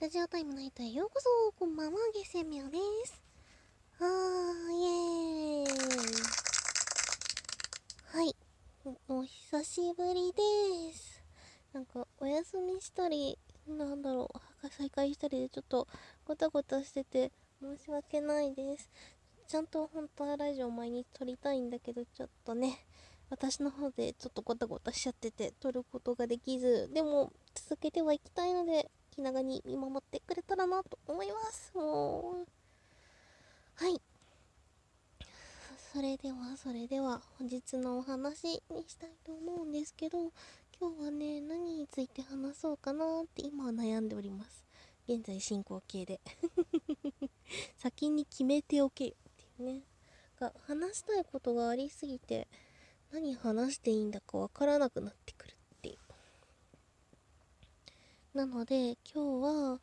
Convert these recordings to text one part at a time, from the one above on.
ラジオタイムナイトへようこそこんばんは、ゲセミオです。はー、イエーイ。はい、お久しぶりです。なんか、お休みしたり、なんだろう、再開したりでちょっとごたごたしてて申し訳ないです。ちゃんと本当はラジオ毎日撮りたいんだけど、ちょっとね、私の方でちょっとゴタゴタしちゃってて撮ることができず、でも続けてはいきたいので、気長に見守ってくれたらなと思います。もう。はい。それでは、それでは、本日のお話にしたいと思うんですけど、今日はね、何について話そうかなって今は悩んでおります。現在進行形で。先に決めておけよっていうね。が話したいことがありすぎて、何話していいんだかわからなくなってくる。なので今日は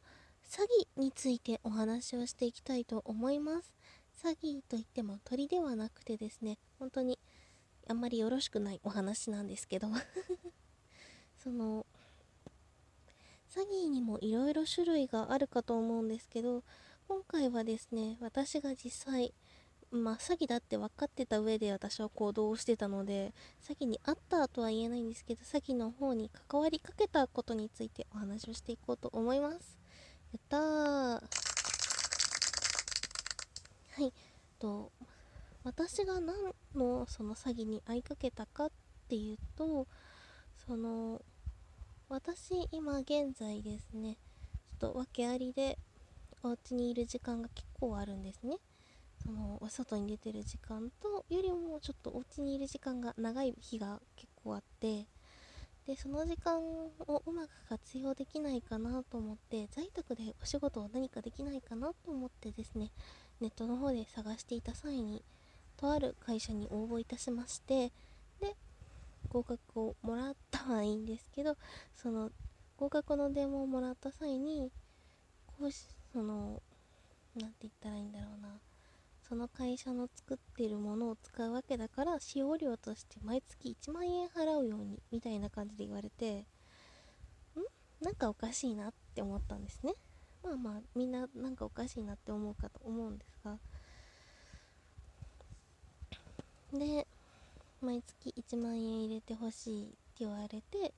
詐欺についてお話をしていきたいと思います。詐欺といっても鳥ではなくてですね、本当にあんまりよろしくないお話なんですけど その詐欺にもいろいろ種類があるかと思うんですけど今回はですね私が実際まあ詐欺だって分かってた上で私は行動をしてたので詐欺にあったとは言えないんですけど詐欺の方に関わりかけたことについてお話をしていこうと思います。やったー。はい。と私が何のその詐欺に遭いかけたかっていうとその私今現在ですねちょっと訳ありでお家にいる時間が結構あるんですね。そのお外に出てる時間とよりもちょっとお家にいる時間が長い日が結構あってでその時間をうまく活用できないかなと思って在宅でお仕事を何かできないかなと思ってですねネットの方で探していた際にとある会社に応募いたしましてで合格をもらったはいいんですけどその合格の電話をもらった際にこうしそのなんて言ったらいいんだろうな。その会社の作ってるものを使うわけだから使用料として毎月1万円払うようにみたいな感じで言われてん？なんかおかしいなって思ったんですね。まあまあみんななんかおかしいなって思うかと思うんですが。で毎月1万円入れてほしいって言われて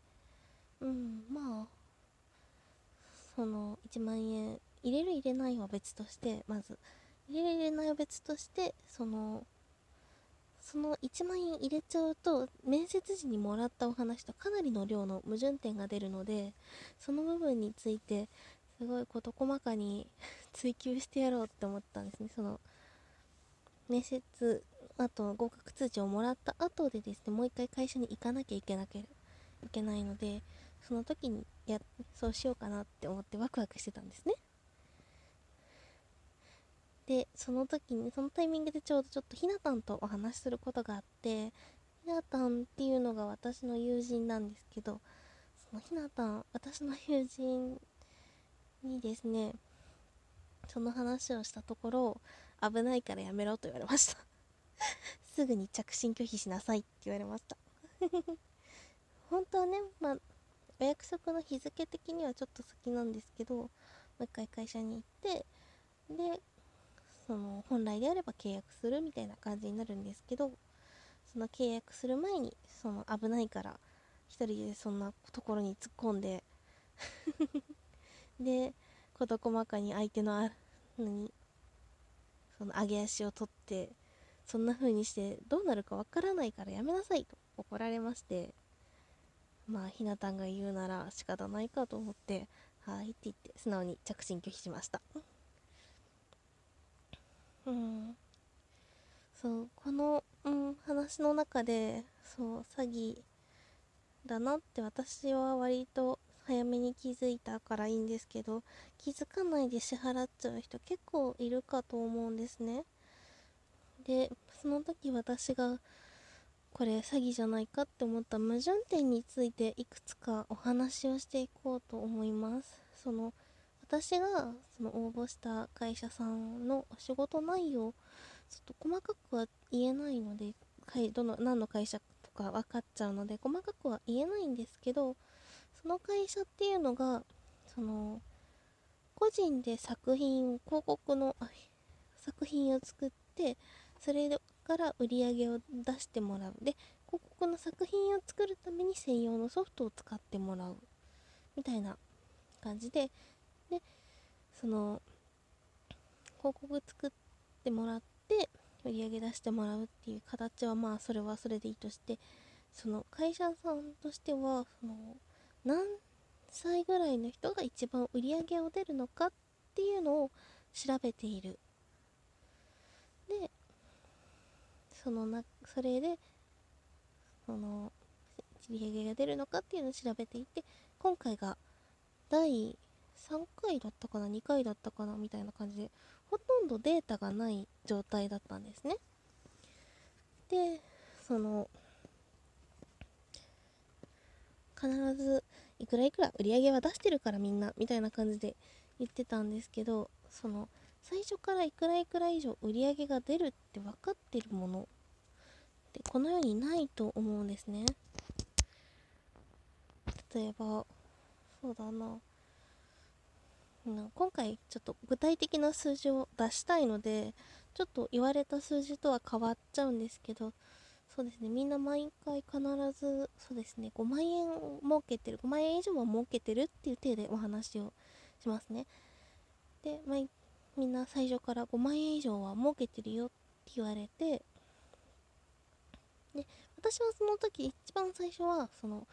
うんまあその1万円入れる入れないは別としてまず入れる入れないは別としてそのその1万円入れちゃうと面接時にもらったお話とかなりの量の矛盾点が出るのでその部分についてすごい事細かに 追求してやろうって思ったんですね。その面接あと合格通知をもらった後でですねもう一回会社に行かなきゃいけなけいけないのでその時にやそうしようかなって思ってワクワクしてたんですね。でその時にそのタイミングでちょうどちょっとひなたんとお話しすることがあってひなたんっていうのが私の友人なんですけどそのひなたん私の友人にですねその話をしたところ危ないからやめろと言われました。すぐに着信拒否しなさいって言われました。本当はねまあお約束の日付的にはちょっと先なんですけどもう一回会社に行ってでその本来であれば契約するみたいな感じになるんですけどその契約する前にその危ないから一人でそんなところに突っ込んで で事細かに相手のあ何その上げ足を取ってそんな風にしてどうなるかわからないからやめなさいと怒られましてまあひなたんが言うなら仕方ないかと思ってはいって言って素直に着信拒否しました。うん。そうこの、うん、話の中でそう詐欺だなって私は割と早めに気づいたからいいんですけど気づかないで支払っちゃう人結構いるかと思うんですね。でその時私がこれ詐欺じゃないかって思った矛盾点についていくつかお話をしていこうと思います。その私がその応募した会社さんの仕事内容ちょっと細かくは言えないのでどの何の会社とか分かっちゃうので細かくは言えないんですけどその会社っていうのがその個人で作品を広告の作品を作ってそれから売り上げを出してもらう。で広告の作品を作るために専用のソフトを使ってもらう。みたいな感じででその広告作ってもらって売り上げ出してもらうっていう形はまあそれはそれでいいとしてその会社さんとしてはその何歳ぐらいの人が一番売り上げを出るのかっていうのを調べている。でそのなそれでその売り上げが出るのかっていうのを調べていて今回が第3回だったかな2回だったかなみたいな感じでほとんどデータがない状態だったんですね。でその必ずいくらいくら売り上げは出してるからみんなみたいな感じで言ってたんですけどその最初からいくらいくら以上売り上げが出るって分かってるものってこの世にないと思うんですね。例えばそうだな。今回ちょっと具体的な数字を出したいのでちょっと言われた数字とは変わっちゃうんですけどそうですねみんな毎回必ずそうですね5万円を儲けてる5万円以上は儲けてるっていう体でお話をしますね。で、まみんな最初から5万円以上は儲けてるよって言われてで私はその時一番最初はその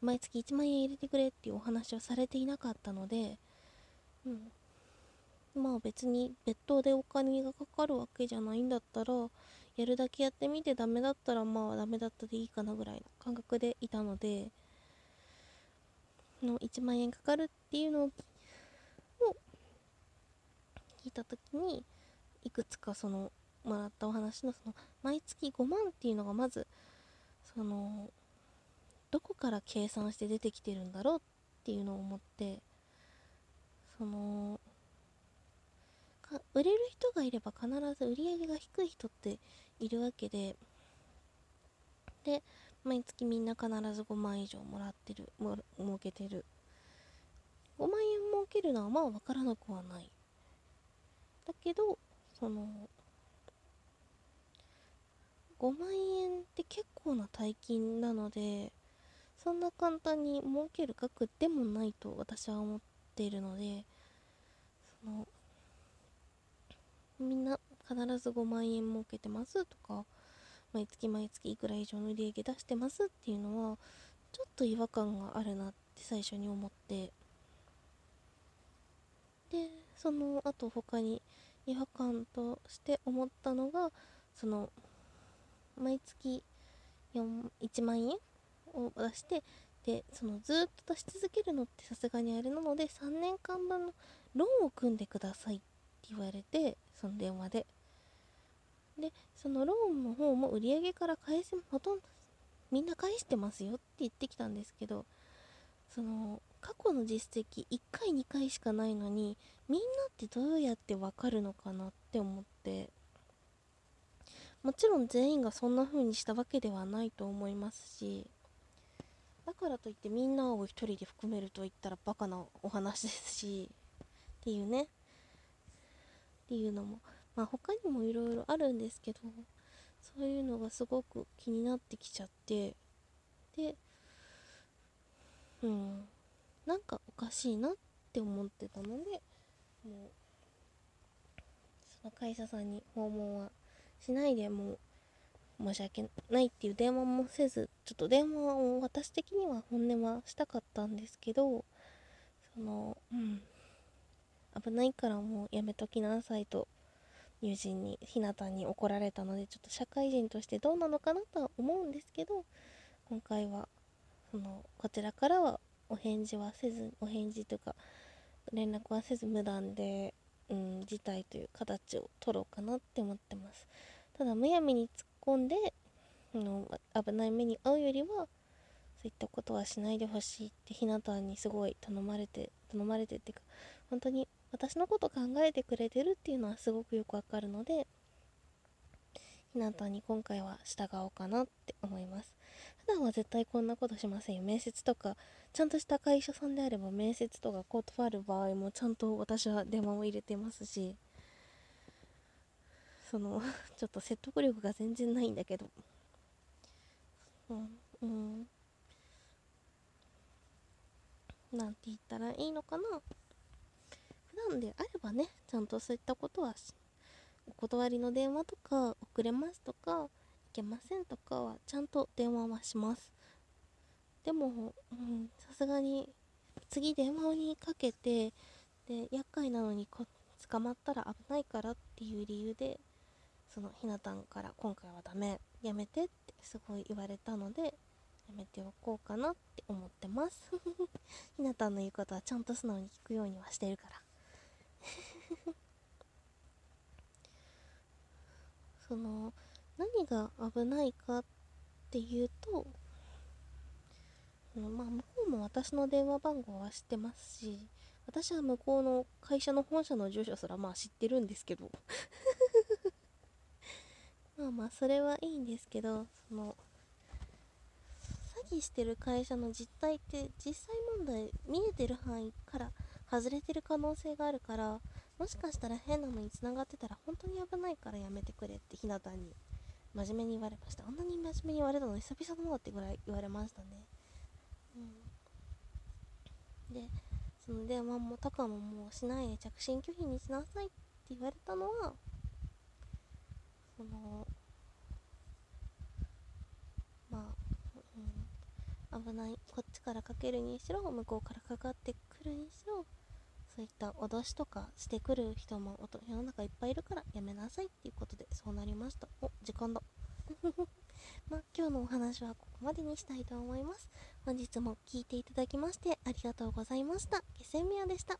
毎月1万円入れてくれっていうお話をされていなかったのでうん。まあ別に別途でお金がかかるわけじゃないんだったらやるだけやってみてダメだったらまあダメだったでいいかなぐらいの感覚でいたのでの1万円かかるっていうのを聞いた時にいくつかそのもらったお話のその毎月5万っていうのがまずそのどこから計算して出てきてるんだろうっていうのを思ってその売れる人がいれば必ず売り上げが低い人っているわけでで毎月みんな必ず5万以上もらってるも儲けてる。5万円儲けるのはまあ分からなくはない。だけどその5万円って結構な大金なのでそんな簡単に儲ける額でもないと私は思っているのでそのみんな必ず5万円儲けてますとか毎月毎月いくら以上の売り上げ出してますっていうのはちょっと違和感があるなって最初に思って。でその後他に違和感として思ったのがその毎月1万円を出してでそのずっと出し続けるのってさすがにあれなので3年間分のローンを組んでくださいって言われてその電話で。でそのローンの方も売り上げから返せほとんどみんな返してますよって言ってきたんですけどその過去の実績1回2回しかないのにみんなってどうやってわかるのかなって思って。もちろん全員がそんな風にしたわけではないと思いますしだからといってみんなを1人で含めると言ったらバカなお話ですしっていうね。っていうのもまあ他にもいろいろあるんですけどそういうのがすごく気になってきちゃってでうんなんかおかしいなって思ってたのでもうその会社さんに訪問はしないでもう申し訳ないっていう電話もせずちょっと電話を私的には本音はしたかったんですけどそのうん。危ないからもうやめときなさいと友人にひなたに怒られたのでちょっと社会人としてどうなのかなとは思うんですけど今回はそのこちらからはお返事はせずお返事というか連絡はせず無断で、うん、辞退という形を取ろうかなって思ってます。ただむやみに突っ込んでの危ない目に遭うよりはそういったことはしないでほしいってひなたにすごい頼まれて頼まれてっていうか本当に私のこと考えてくれてるっていうのはすごくよくわかるのでひなたに今回は従おうかなって思います。普段は絶対こんなことしませんよ。面接とかちゃんとした会社さんであれば面接とか断る場合もちゃんと私は電話を入れてますしその ちょっと説得力が全然ないんだけど。うんうん。なんて言ったらいいのかな。普段であればねちゃんとそういったことはお断りの電話とか遅れますとかいけませんとかはちゃんと電話はします。でもさすがに次電話にかけてで厄介なのにこ捕まったら危ないからっていう理由でそのひなたんから今回はダメやめてってすごい言われたのでやめておこうかなって思ってます。ひなたんの言うことはちゃんと素直に聞くようにはしてるから。その何が危ないかっていうとまあ向こうも私の電話番号は知ってますし私は向こうの会社の本社の住所すらまあ知ってるんですけど。まあまあそれはいいんですけどその詐欺してる会社の実態って実際問題見えてる範囲から外れてる可能性があるからもしかしたら変なのに繋がってたら本当に危ないからやめてくれってひなたに真面目に言われました。あんなに真面目に言われたの久々だなってぐらい言われましたね。うん。でその電話もとかももうしないで着信拒否にしなさいって言われたのはそのまあ、うん、危ないこっちからかけるにしろ向こうからかかってくるにしろそういった脅しとかしてくる人も世の中いっぱいいるからやめなさいっていうことでそうなりました。お時間だ。まあ今日のお話はここまでにしたいと思います。本日も聴いていただきましてありがとうございました。気仙宮でした。